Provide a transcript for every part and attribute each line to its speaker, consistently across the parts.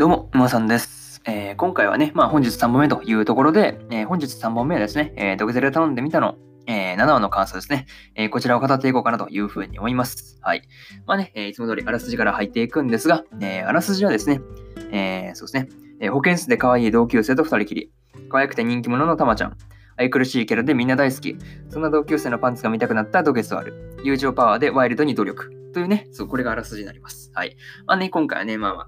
Speaker 1: どうも、沼さんです。えー今回はね、まあ本日3本目というところで、えー本日3本目はですね、えー、ドクゼル頼んでみたの、えー7話の感想ですね、えこちらを語っていこうかなというふうに思います。はい。まあね、えいつも通りあらすじから入っていくんですが、えあらすじはですね、えそうですね、え保健室で可愛い同級生と二人きり、可愛くて人気者のたまちゃん、愛くるしいキャラでみんな大好き、そんな同級生のパンツが見たくなったドゲスワル、友情パワーでワイルドに努力、というね、そう、これがあらすじになります。はい。まあね、今回はね、まあまあ、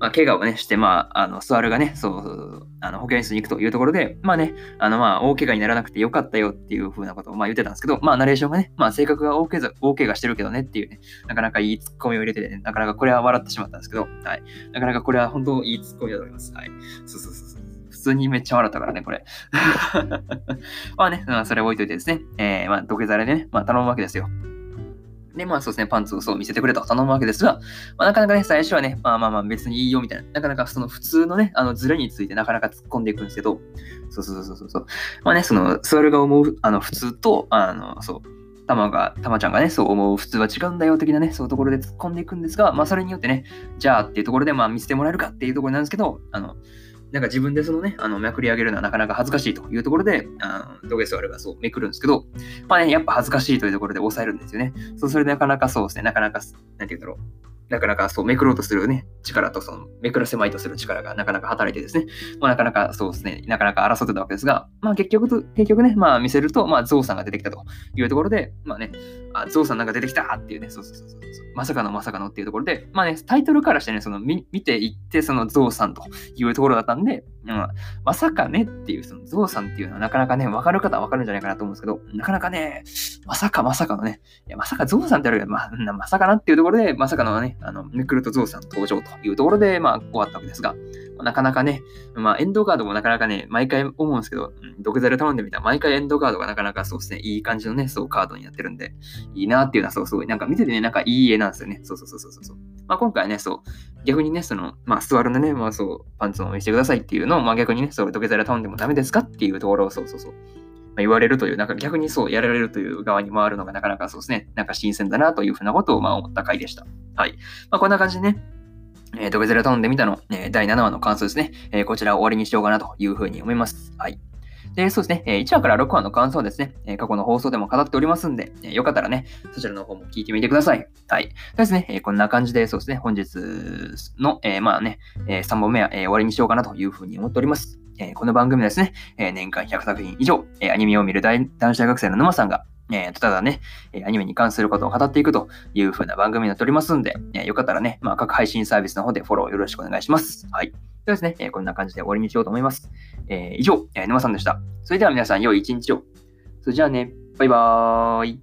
Speaker 1: まあ、怪我をね、して、まあ、あの、スワルがね、そうそうそう、あの、保健室に行くというところで、まあね、あの、まあ、大怪我にならなくてよかったよっていう風なことを、まあ、言ってたんですけど、まあ、ナレーションがね、まあ、性格が大怪我大怪我してるけどねっていうね、なかなかいいツッコミを入れてて、ね、なかなかこれは笑ってしまったんですけど、はい。なかなかこれは本当いいツッコミだと思います。はい。そうそうそうそう。普通にめっちゃ笑ったからね、これ。まあね、まあ、それ置いといてですね、えー、まあ、土下座でね、まあ、頼むわけですよ。で、まあそうですね、パンツをそう見せてくれと頼むわけですが、まあ、なかなかね、最初はね、まあまあまあ別にいいよみたいな、なかなかその普通のね、あのズレについてなかなか突っ込んでいくんですけど、そうそうそうそうそう。まあね、その、スワルが思う、あの、普通と、あの、そう、たまが、たまちゃんがね、そう思う普通は違うんだよ的なね、そういうところで突っ込んでいくんですが、まあそれによってね、じゃあっていうところでまあ見せてもらえるかっていうところなんですけど、あの、なんか自分でそのね、あの、めくり上げるのはなかなか恥ずかしいというところで、あのドゲスワルがそうめくるんですけど、まあね、やっぱ恥ずかしいというところで抑えるんですよね。そう、それでなかなかそうですね、なかなか、なんて言うんだろう。なかなかそうめくろうとするね、力とそのめくらせまいとする力がなかなか働いてですね、まあ、なかなかそうですね、なかなか争ってたわけですが、まあ結局、結局ね、まあ見せると、まあゾウさんが出てきたというところで、まあね、あゾウさんなんか出てきたっていうね、そうそうそうそうそう、まさかのまさかのっていうところで、まあね、タイトルからしてね、その見見ていって、そのゾウさんというところだったんで、うん、まさかねっていう、そのゾウさんっていうのはなかなかね、わかる方はわかるんじゃないかなと思うんですけど、なかなかね、まさかまさかのね、いや、まさかゾウさんってあるけど、まあ、まさかなっていうところで、まさかのね、あの、めくるとゾウさん登場というところで、まあ、終わったわけですが、なかなかね、まあ、エンドカードもなかなかね、毎回思うんですけど、うん、ドクザル頼んでみたら、毎回エンドカードがなかなかそうですね、いい感じのね、そうカードになってるんで、いいなっていうのはそう、すごい、なんか見ててね、なんかいい絵なんですよね。そうそうそうそうそう。まあ、今回ね、そう、逆にね、その、まあ、座るのね、まあ、そう、パンツを見せてくださいっていうのを、まあ、逆にね、そう、土下座で頼んでもダメですかっていうところを、そうそうそう、ま、言われるという、なんか逆にそう、やられるという側に回るのがなかなかそうですね、なんか新鮮だなというふうなことを、まあ、思った回でした。はい。まあ、こんな感じでね、えー、土下座で頼んでみたの、えー第7話の感想ですね、えーこちらを終わりにしようかなというふうに思います。はい。で、そうですね、え1話から6話の感想はですね、え過去の放送でも語っておりますんで、えーよかったらね、そちらの方も聞いてみてください。はい。ですね、えこんな感じで、そうですね、本日の、えまあね、え3本目は、え終わりにしようかなというふうに思っております。えこの番組ですね、え年間100作品以上、えアニメを見る男子大学生の沼さんが、えーただね、アニメに関することを語っていくという風な番組になっておりますんで、えーよかったらね、まあ、各配信サービスの方でフォローよろしくお願いします。はい。ではですね、えーこんな感じで終わりにしようと思います。えー以上、え沼さんでした。それでは皆さん、良い一日を。それじゃあね、バイバーイ。